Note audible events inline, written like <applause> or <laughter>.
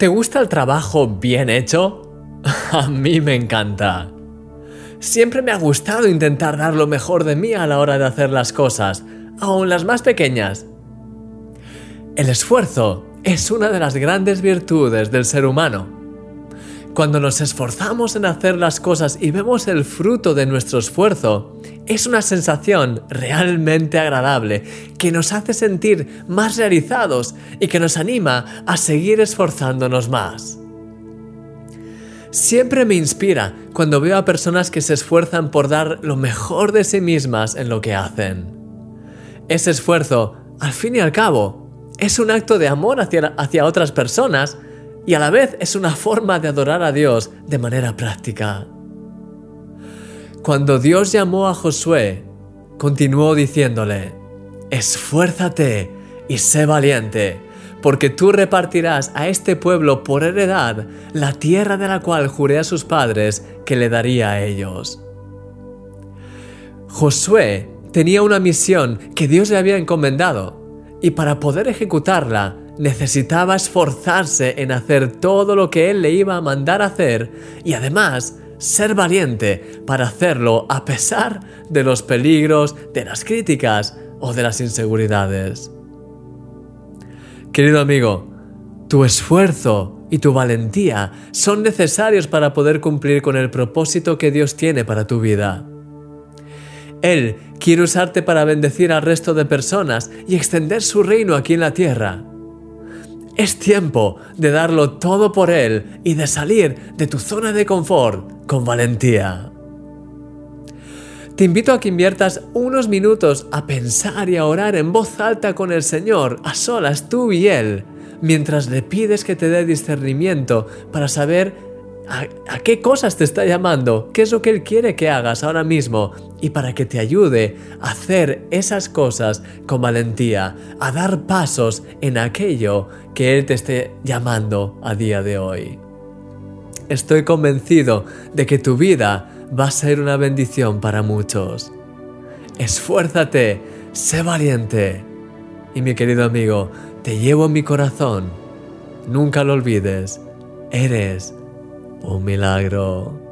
¿Te gusta el trabajo bien hecho? <laughs> A mí me encanta. Siempre me ha gustado intentar dar lo mejor de mí a la hora de hacer las cosas, aun las más pequeñas. El esfuerzo es una de las grandes virtudes del ser humano. Cuando nos esforzamos en hacer las cosas y vemos el fruto de nuestro esfuerzo, es una sensación realmente agradable que nos hace sentir más realizados y que nos anima a seguir esforzándonos más. Siempre me inspira cuando veo a personas que se esfuerzan por dar lo mejor de sí mismas en lo que hacen. Ese esfuerzo, al fin y al cabo, es un acto de amor hacia, hacia otras personas y a la vez es una forma de adorar a Dios de manera práctica. Cuando Dios llamó a Josué, continuó diciéndole, esfuérzate y sé valiente, porque tú repartirás a este pueblo por heredad la tierra de la cual juré a sus padres que le daría a ellos. Josué tenía una misión que Dios le había encomendado, y para poder ejecutarla necesitaba esforzarse en hacer todo lo que él le iba a mandar hacer y además ser valiente para hacerlo a pesar de los peligros, de las críticas o de las inseguridades. Querido amigo, tu esfuerzo y tu valentía son necesarios para poder cumplir con el propósito que Dios tiene para tu vida. Él quiere usarte para bendecir al resto de personas y extender su reino aquí en la tierra. Es tiempo de darlo todo por Él y de salir de tu zona de confort con valentía. Te invito a que inviertas unos minutos a pensar y a orar en voz alta con el Señor, a solas tú y Él, mientras le pides que te dé discernimiento para saber a, qué cosas te está llamando, qué es lo que Él quiere que hagas ahora mismo y para que te ayude a hacer esas cosas con valentía, a dar pasos en aquello que Él te esté llamando a día de hoy. Estoy convencido de que tu vida va a ser una bendición para muchos. Esfuérzate, sé valiente. Y mi querido amigo, te llevo en mi corazón. Nunca lo olvides, eres un milagro.